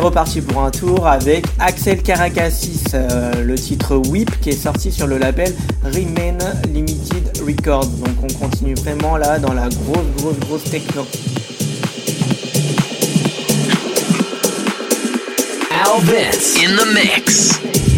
Reparti pour un tour avec Axel Caracassis, euh, le titre Whip qui est sorti sur le label Remain Limited Records. Donc on continue vraiment là dans la grosse, grosse, grosse techno. In the mix.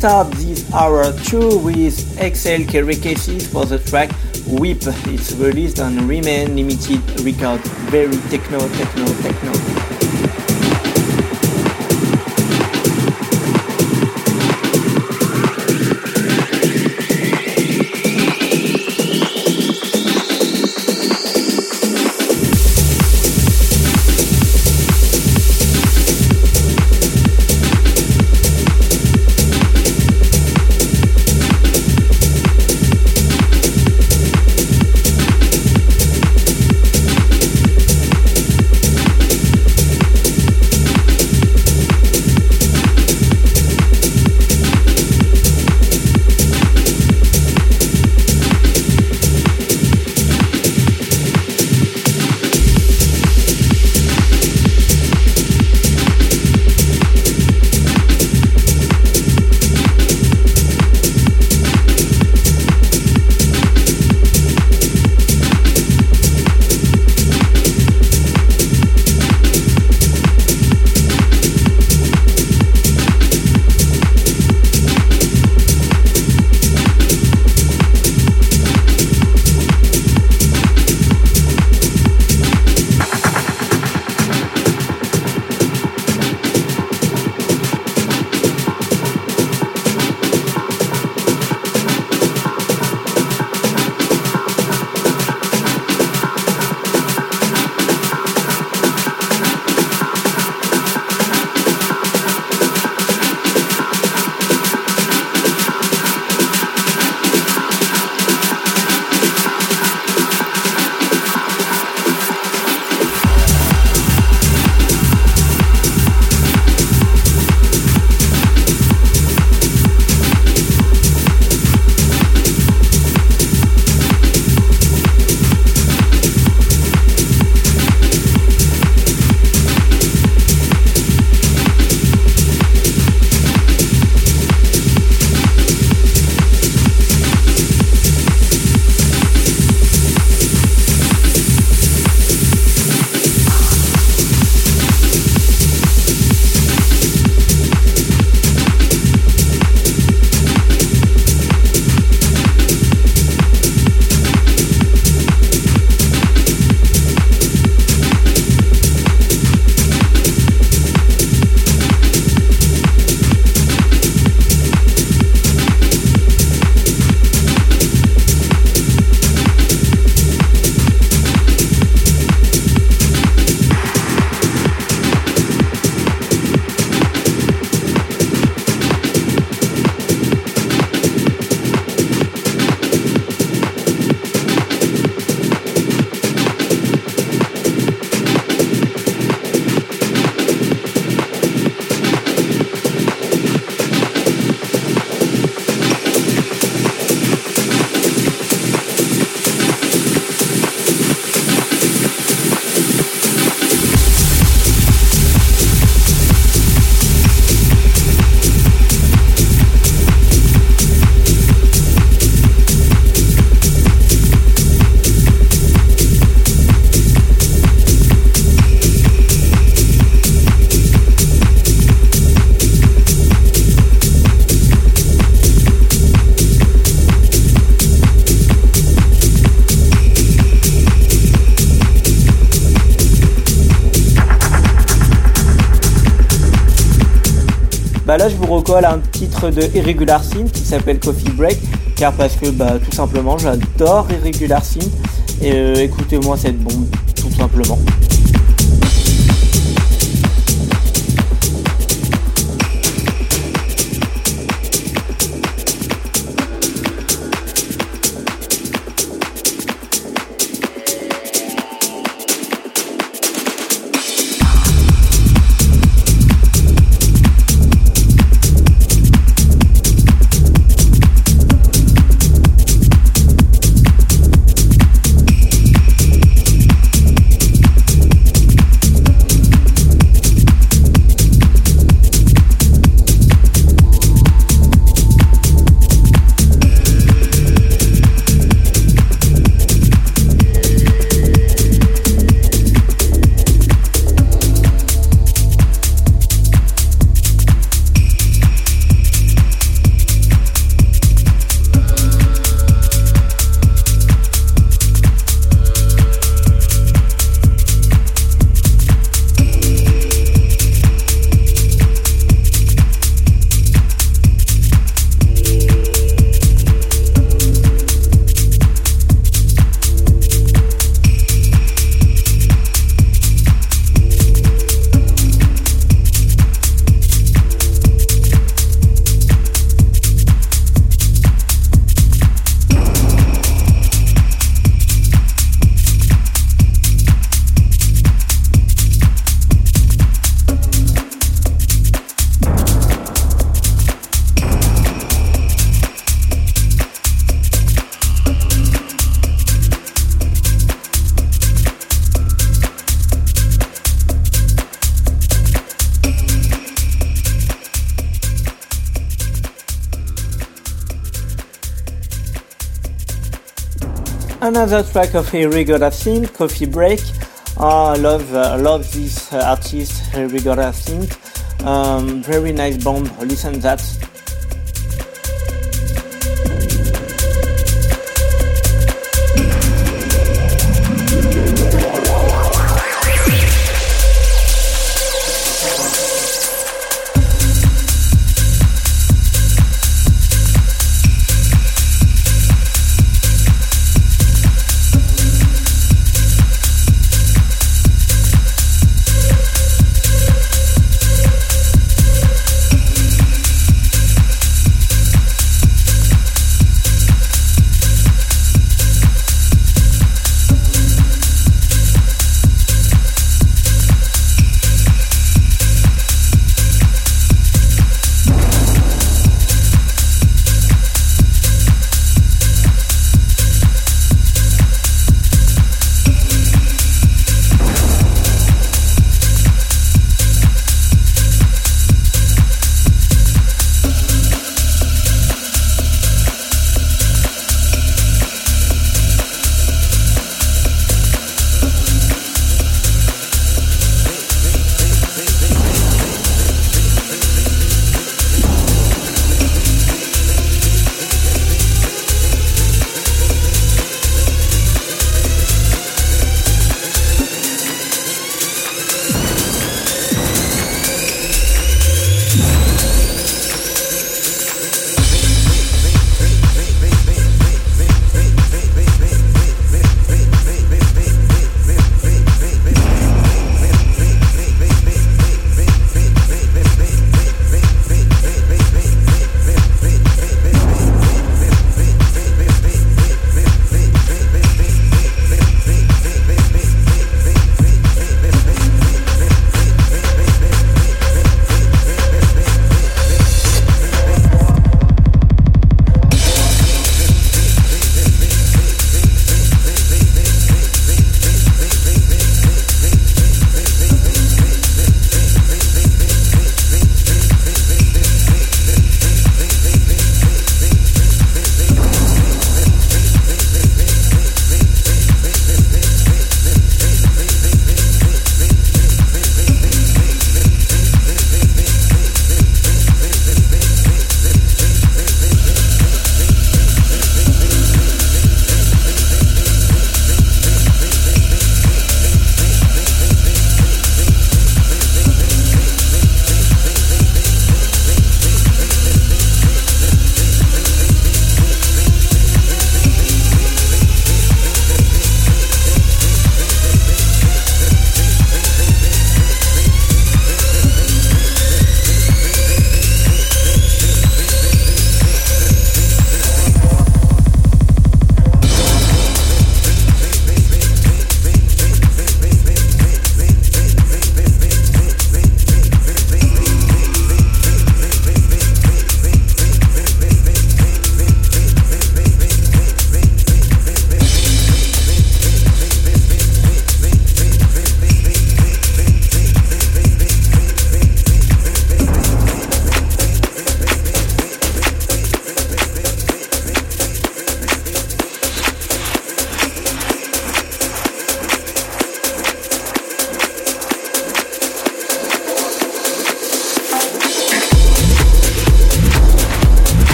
Start this hour 2 with XL Cases for the track Whip. It's released on Remain Limited Record. Very techno, techno, techno. Un titre de Irregular Synth qui s'appelle Coffee Break, car parce que bah, tout simplement j'adore Irregular Synth, et euh, écoutez-moi cette bombe, tout simplement. Another track of Here We Thing, Coffee Break. Oh, I love uh, love this uh, artist, Here Thing. Um, very nice bomb. Listen that.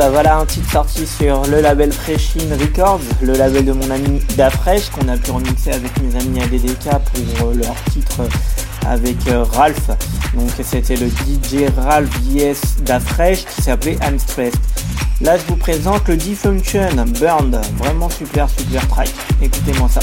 Bah voilà un titre sorti sur le label Freshin Records, le label de mon ami Dafresh qu'on a pu remixer avec mes amis ADDK pour euh, leur titre avec euh, Ralph. Donc c'était le DJ Ralph VS Dafresh qui s'appelait I'm. Là je vous présente le D-Function Burned, vraiment super super track. Écoutez-moi ça.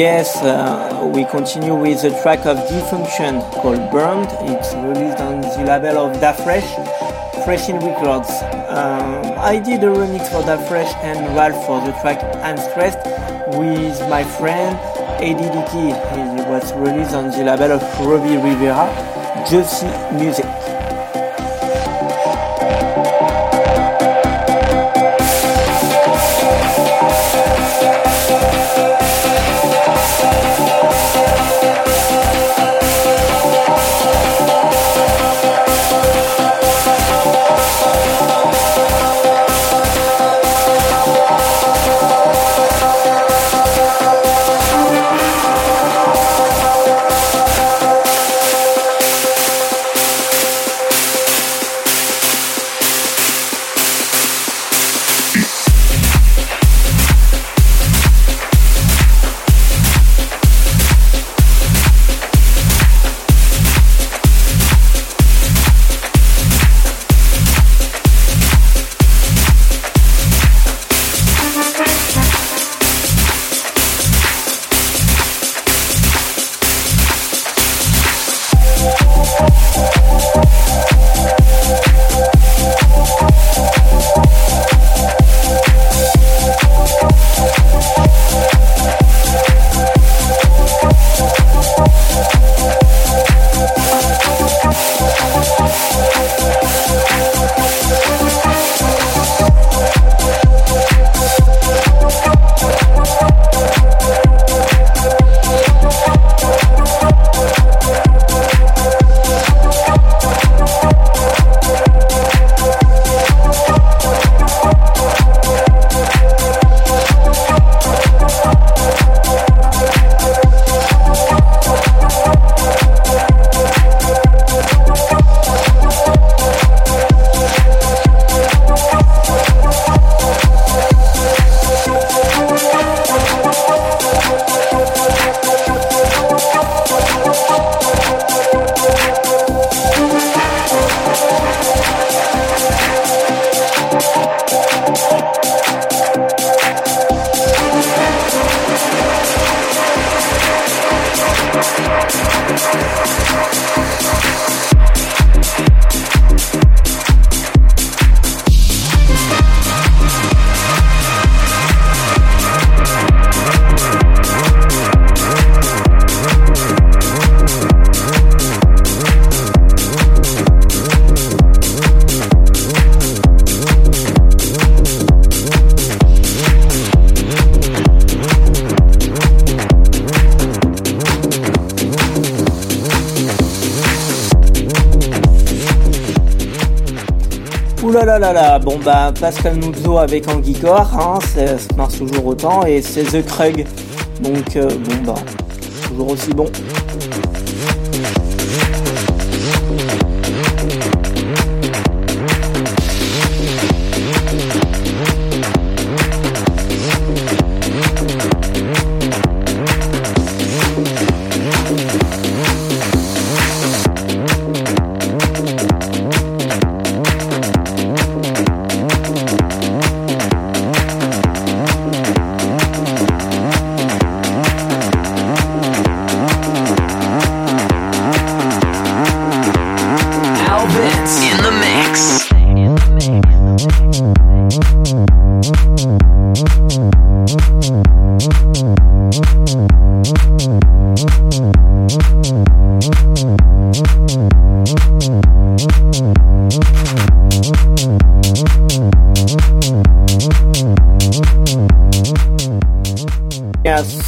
Yes, uh, we continue with the track of Defunction called Burned. It's released on the label of Da Fresh, in Records. Um, I did a remix for Da Fresh and Ralph for the track I'm Stressed with my friend Dickey. It was released on the label of Robbie Rivera, Josie Music. Bon bah Pascal Nouzzo avec Anguicor, hein, ça, marche toujours autant, et c'est The Krug. Donc euh, bon bah, toujours aussi bon.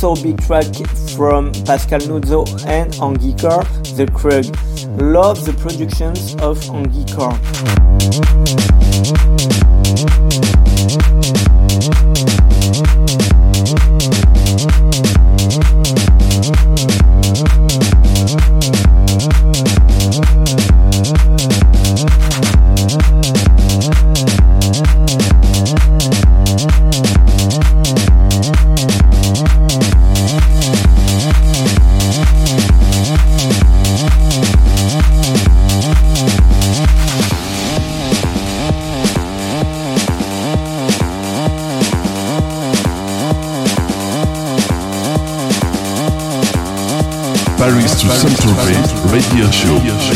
Also big track from Pascal Nuzzo and Angie The Krug. Love the productions of Angie. Show.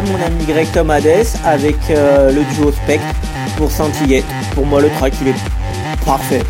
Mon ami Greg Tomades avec euh, le duo Spectre pour Saint-Yet. Pour moi, le track, il est parfait.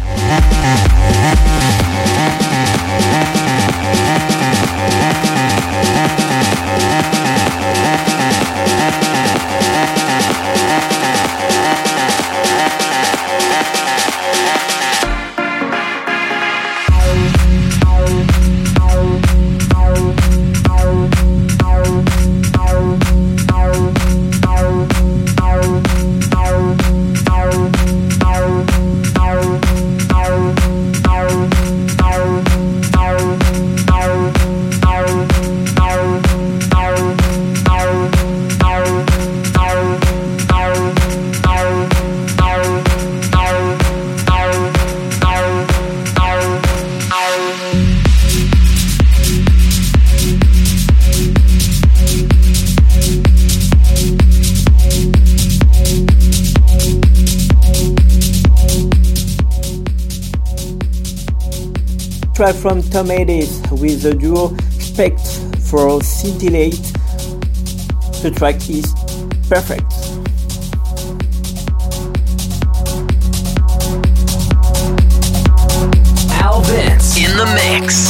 Track from Tomatoes with the duo Spect for Scintillate. The track is perfect. Al Vince in the mix.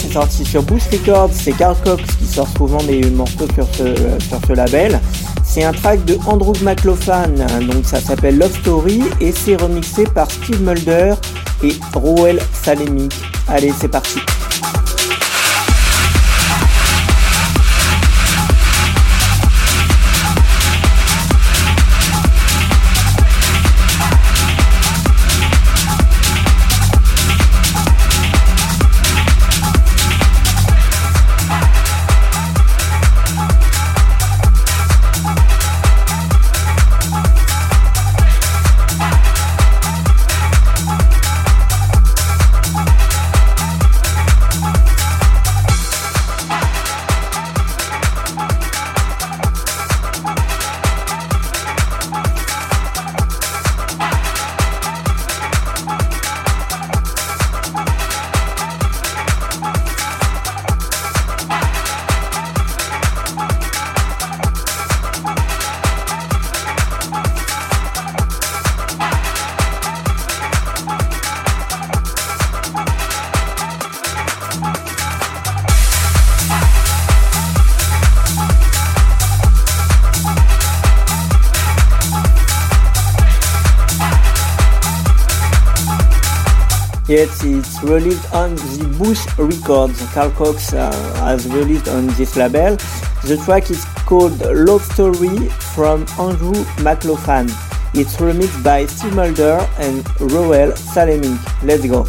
C'est sorti sur Boost Records, c'est Carl Cox qui sort souvent des morceaux sur ce, sur ce label. C'est un track de Andrew McLaughlin, donc ça s'appelle Love Story et c'est remixé par Steve Mulder et Roel Salemic. Allez, c'est parti. Released on the Bush Records. Carl Cox uh, has released on this label. The track is called Love Story from Andrew McLaughlin. It's remixed by Steve Mulder and Roel Salemink. Let's go.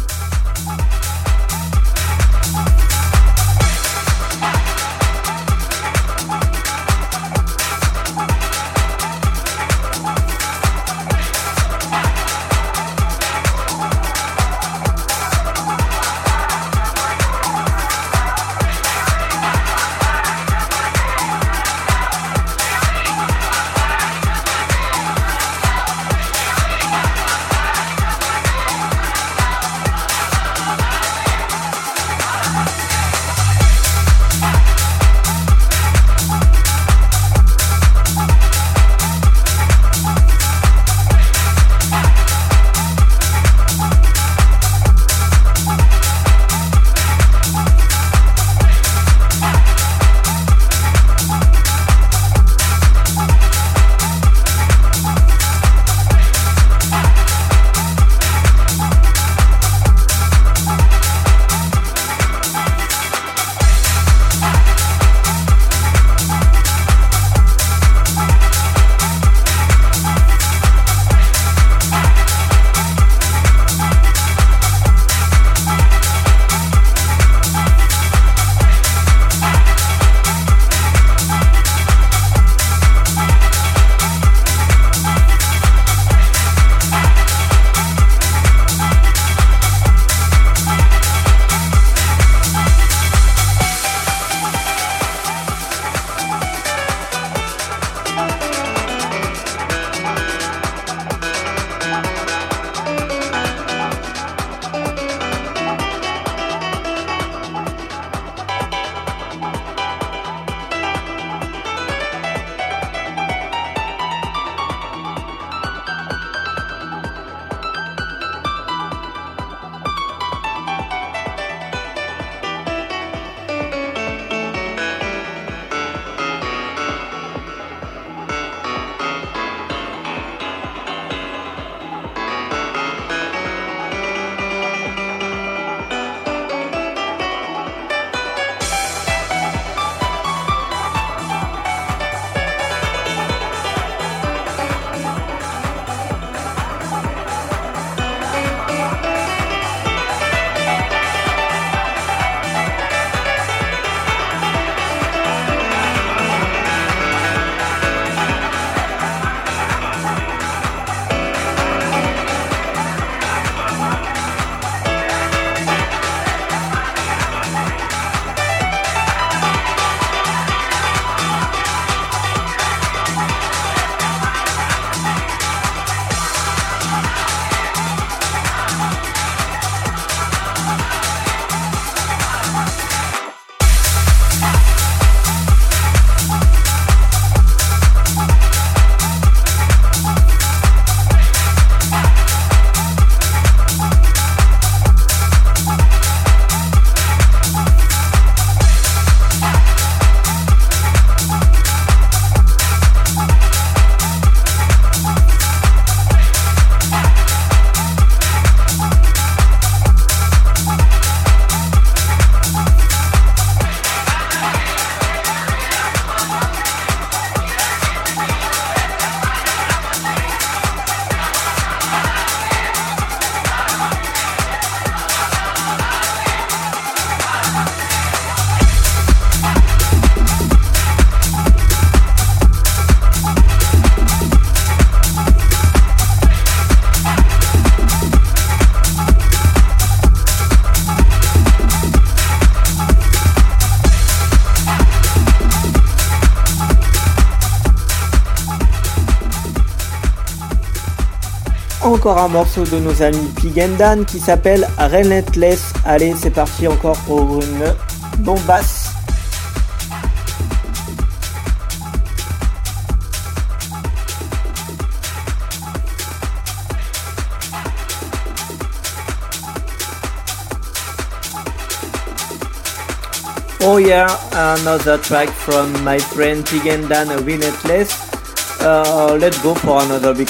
Encore un morceau de nos amis Pig and Dan qui s'appelle Relentless. Allez, c'est parti encore pour une bombasse. Oh yeah, another track from my friend Pig and Dan Relentless. Uh, let's go for another big.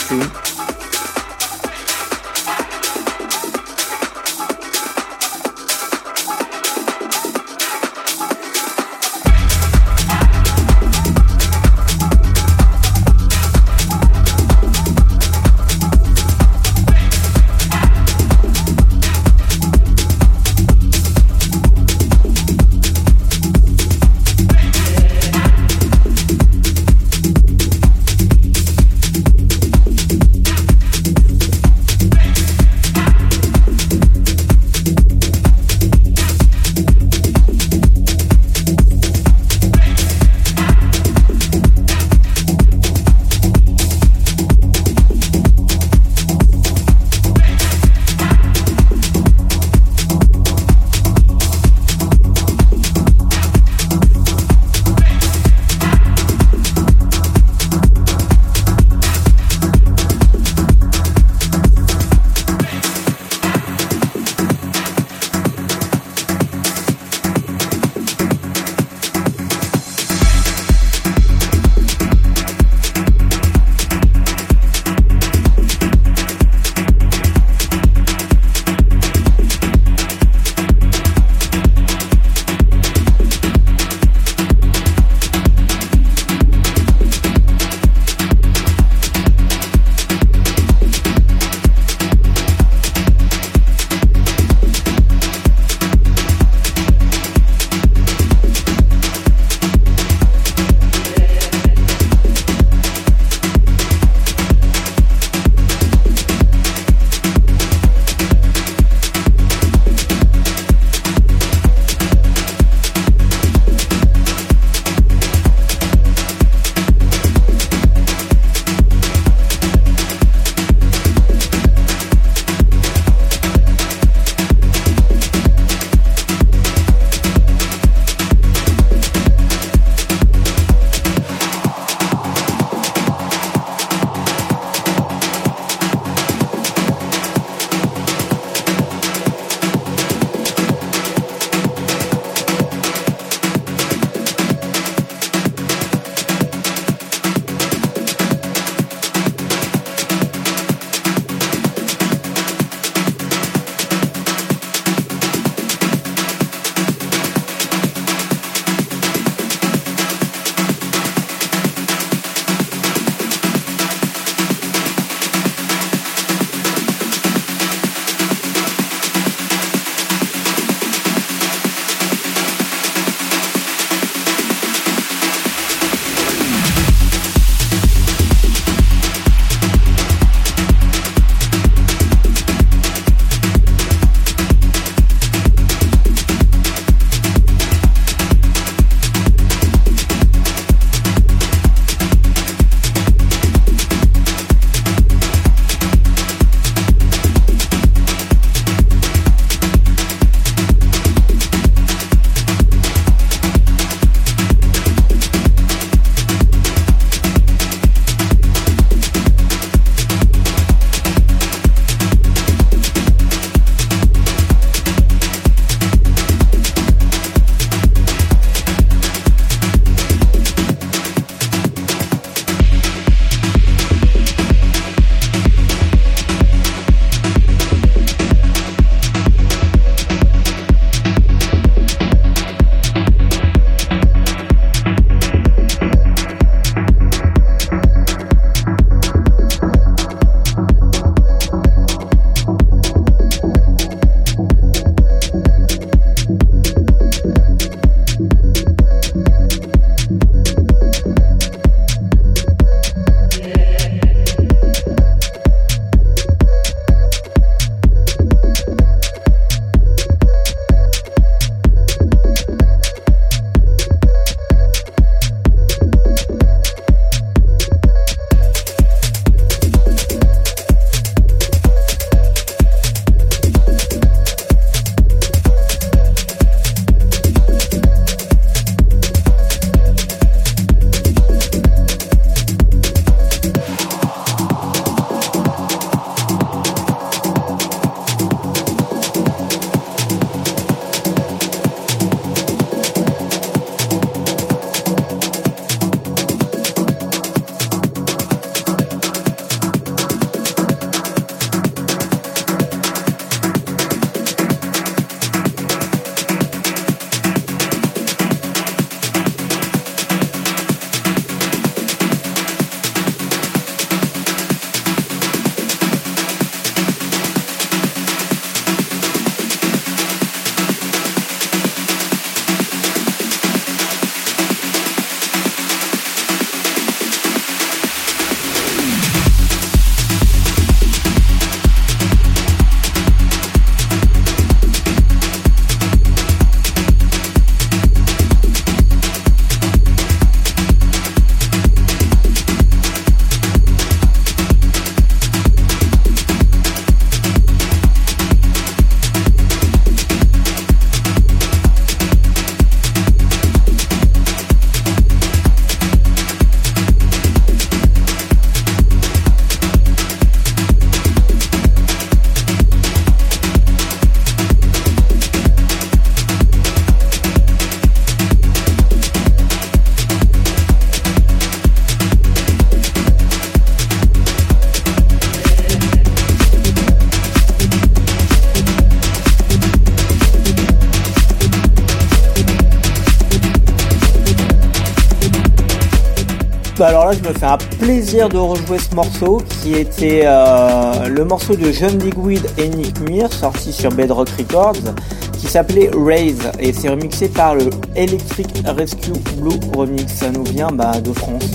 Alors là, je me fais un plaisir de rejouer ce morceau qui était euh, le morceau de John Digweed et Nick Muir sorti sur Bedrock Records qui s'appelait Raise et c'est remixé par le Electric Rescue Blue Remix. Ça nous vient bah, de France.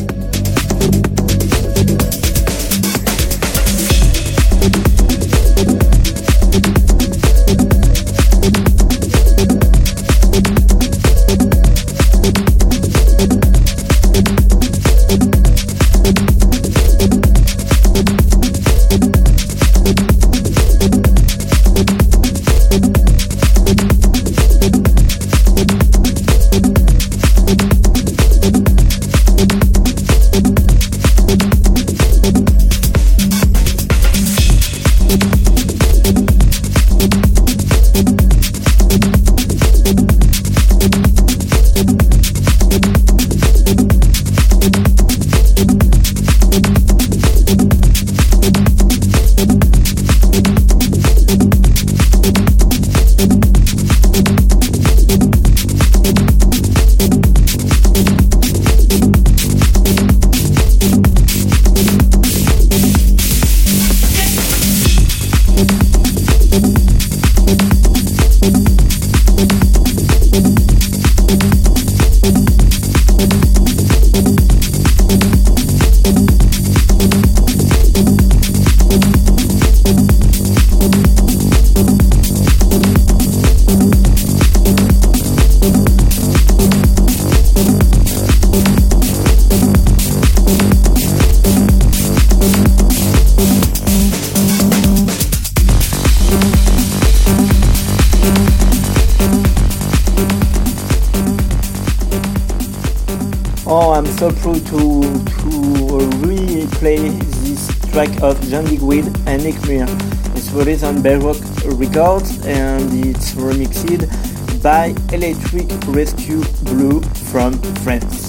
Track of John Digweed and Nick Muir. It's released on Bedrock Records and it's remixed by Electric Rescue Blue from France.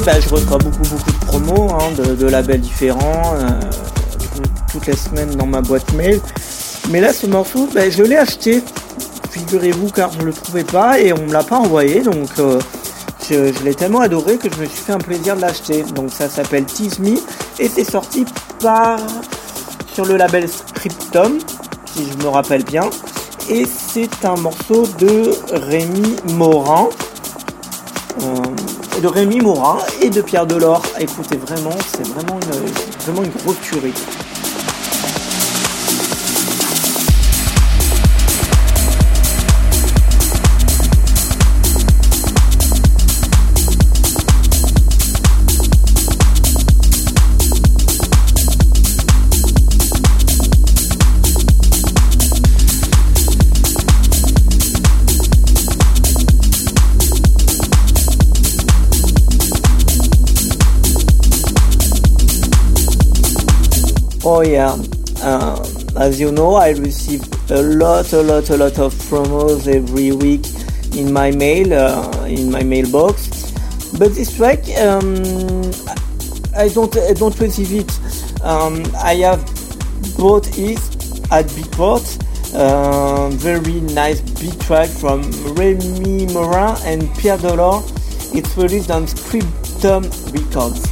Bah, je reçois beaucoup beaucoup de promos hein, de, labels différents euh, toutes les semaines dans ma boîte mail. Mais là, ce morceau, bah, je l'ai acheté, figurez-vous, car je ne le trouvais pas et on me l'a pas envoyé. Donc, euh, je, l'ai tellement adoré que je me suis fait un plaisir de l'acheter. Donc, ça s'appelle Tease Me et c'est sorti par sur le label Scriptum, si je me rappelle bien. Et c'est un morceau de Rémi Morin. Euh, de Rémi Morin et de Pierre Delors. Écoutez, vraiment, c'est vraiment une, vraiment une grosse tuerie. Yeah, uh, as you know, I receive a lot, a lot, a lot of promos every week in my mail, uh, in my mailbox. But this track, um, I don't, I don't receive it. Um, I have bought it at Beatport. Uh, very nice beat track from Remy Morin and Pierre Dolor. It's released on Scriptum Records.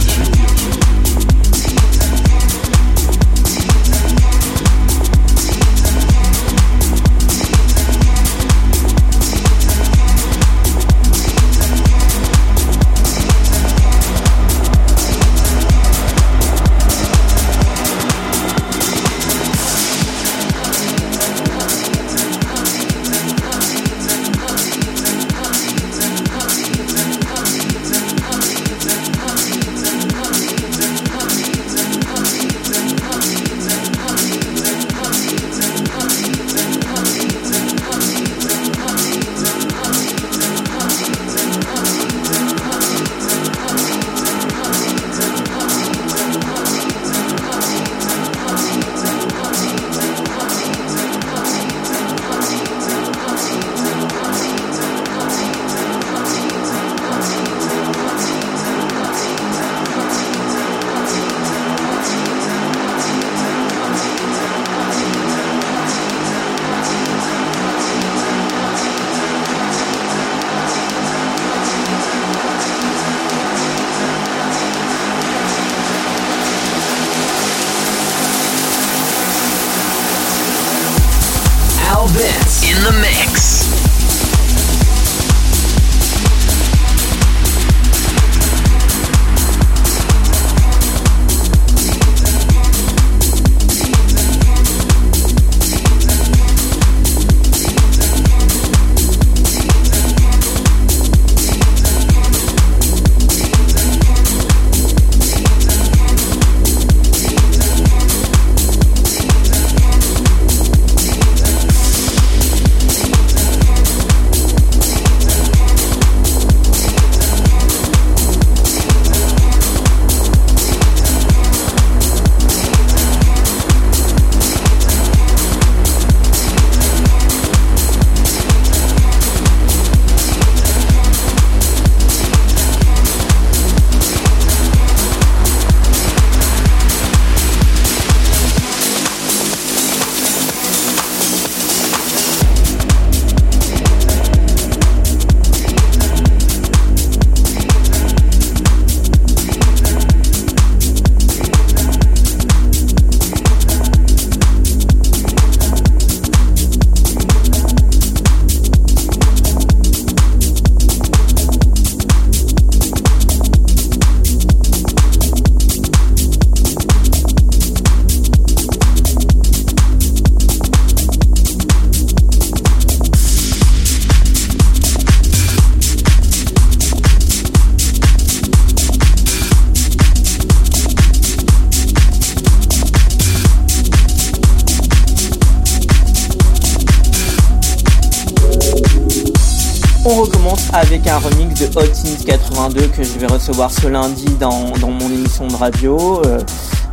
avec un remix de Hot Teens 82 que je vais recevoir ce lundi dans, mon émission de radio. Euh,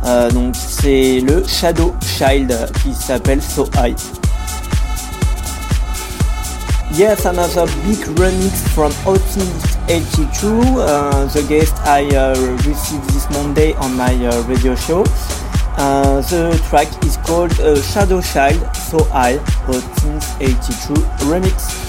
euh, donc c'est le Shadow Child qui s'appelle So High. Yes, another big remix from Teens 82. Uh, the guest I uh, received this Monday on my uh, radio show. The track is called Shadow Child, So Hot Teens 82 remix.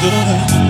good.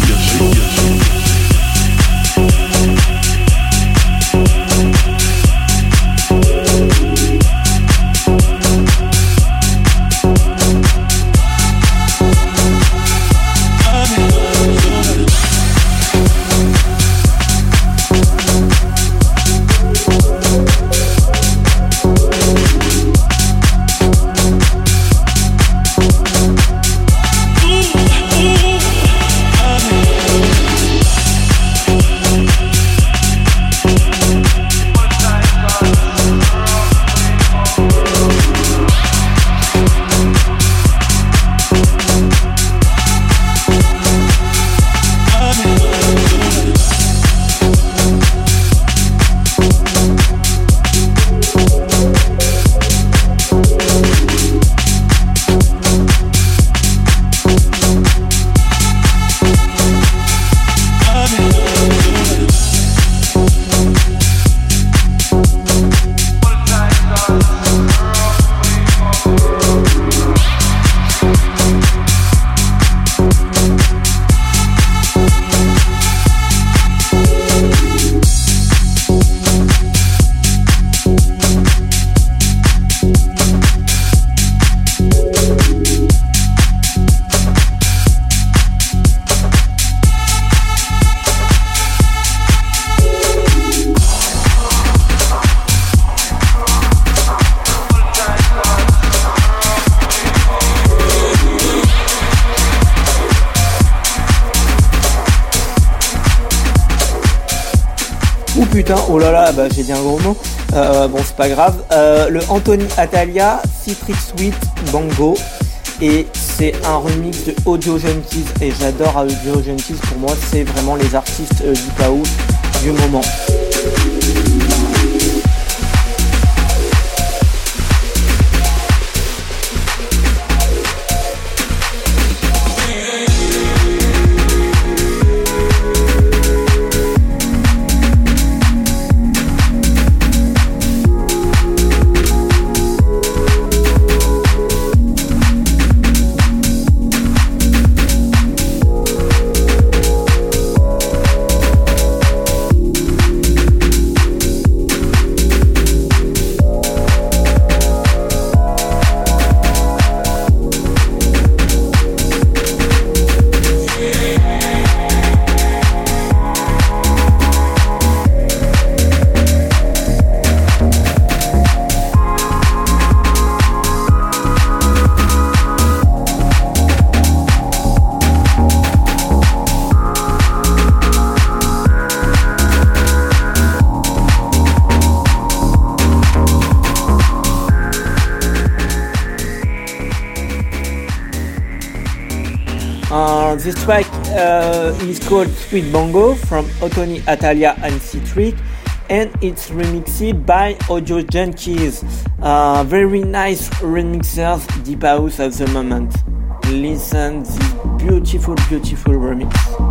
Bah, j'ai dit un gros mot. Euh, bon, c'est pas grave. Euh, le Anthony Atalia, Citrix Sweet Bango. Et c'est un remix de Audio Junkies. Et j'adore Audio Junkies. Pour moi, c'est vraiment les artistes euh, du chaos du moment. Called Sweet Bongo from Otoni Atalia and Citric and it's remixed by Audio Junkies. Uh, very nice remixers, deep house at the moment. Listen this beautiful, beautiful remix.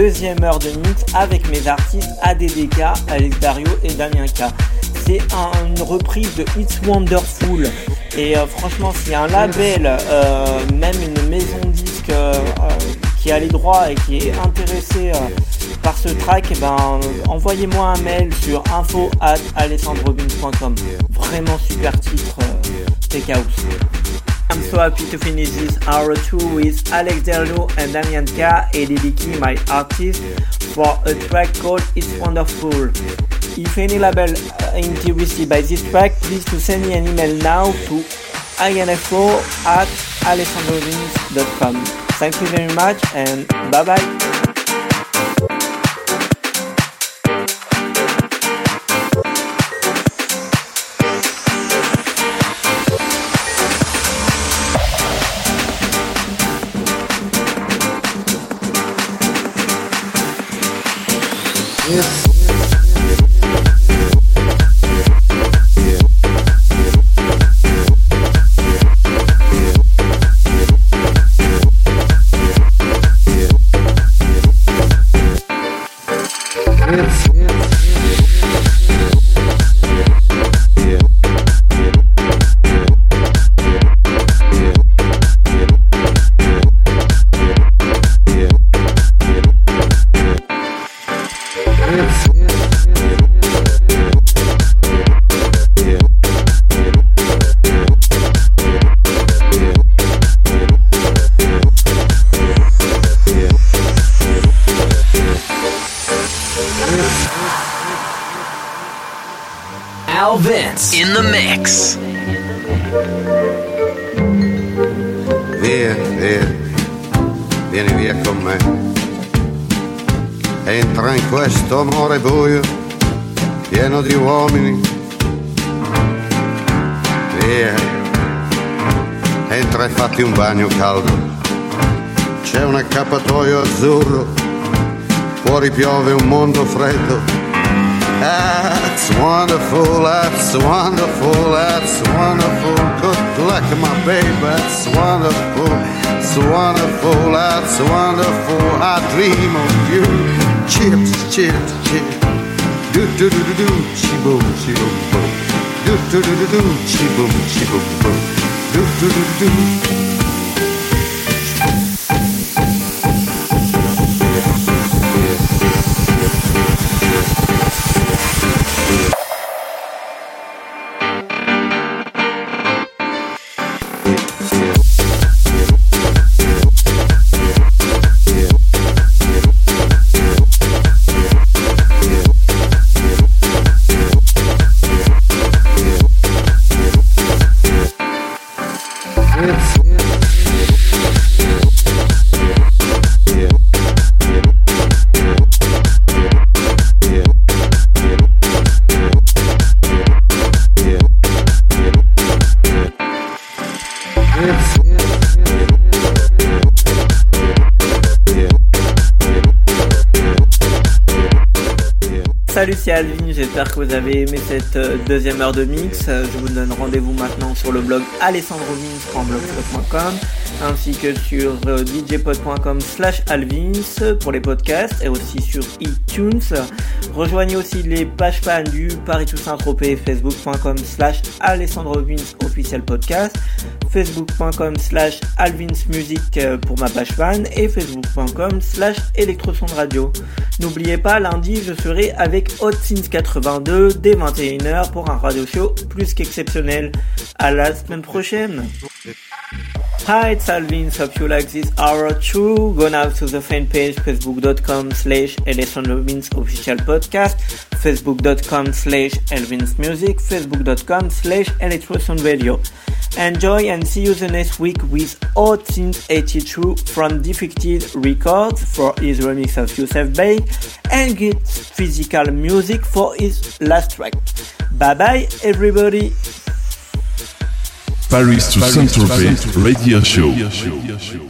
Deuxième heure de mix avec mes artistes ADDK, Alex Dario et Damien K. C'est une reprise de It's Wonderful. Et euh, franchement, si un label, euh, même une maison disque euh, qui a les droits et qui est intéressé par ce track, eh ben, envoyez-moi un mail sur info at Vraiment super titre, Take House. I'm so happy to finish this hour two with Alex Derlo and Damian K, dedicating my artist, for a track called It's Wonderful. If any label uh, interested by this track, please to send me an email now to info at alessandrovins.com. Thank you very much and bye bye. In boom. Do do do do do, chi boom, chi boom boom. Do do do do do. Salut, c'est Alvin, j'espère que vous avez aimé cette euh, deuxième heure de mix. Euh, je vous donne rendez-vous maintenant sur le blog alessandrovins.blogspot.com ainsi que sur euh, djpod.com slash alvins pour les podcasts et aussi sur iTunes. Rejoignez aussi les pages fans du Paris Toussaint Tropez, facebook.com slash alessandrovins officiel podcast, facebook.com slash alvinsmusic pour ma page fan et facebook.com slash électroson radio. N'oubliez pas, lundi je serai avec Hot Sins 82 dès 21h pour un radio show plus qu'exceptionnel. À la semaine prochaine. Hi, it's Alvin. Hope you like this hour two. Go now to the fan page facebook.com slash Elvis official podcast, facebook.com slash Elvin's music, facebook.com slash radio. Enjoy and see you the next week with Hot Since 82 from Defected Records for his remix of Yusef Bey and get physical music for his last track. Bye bye everybody! Paris to Saint-Tropez Radio Show.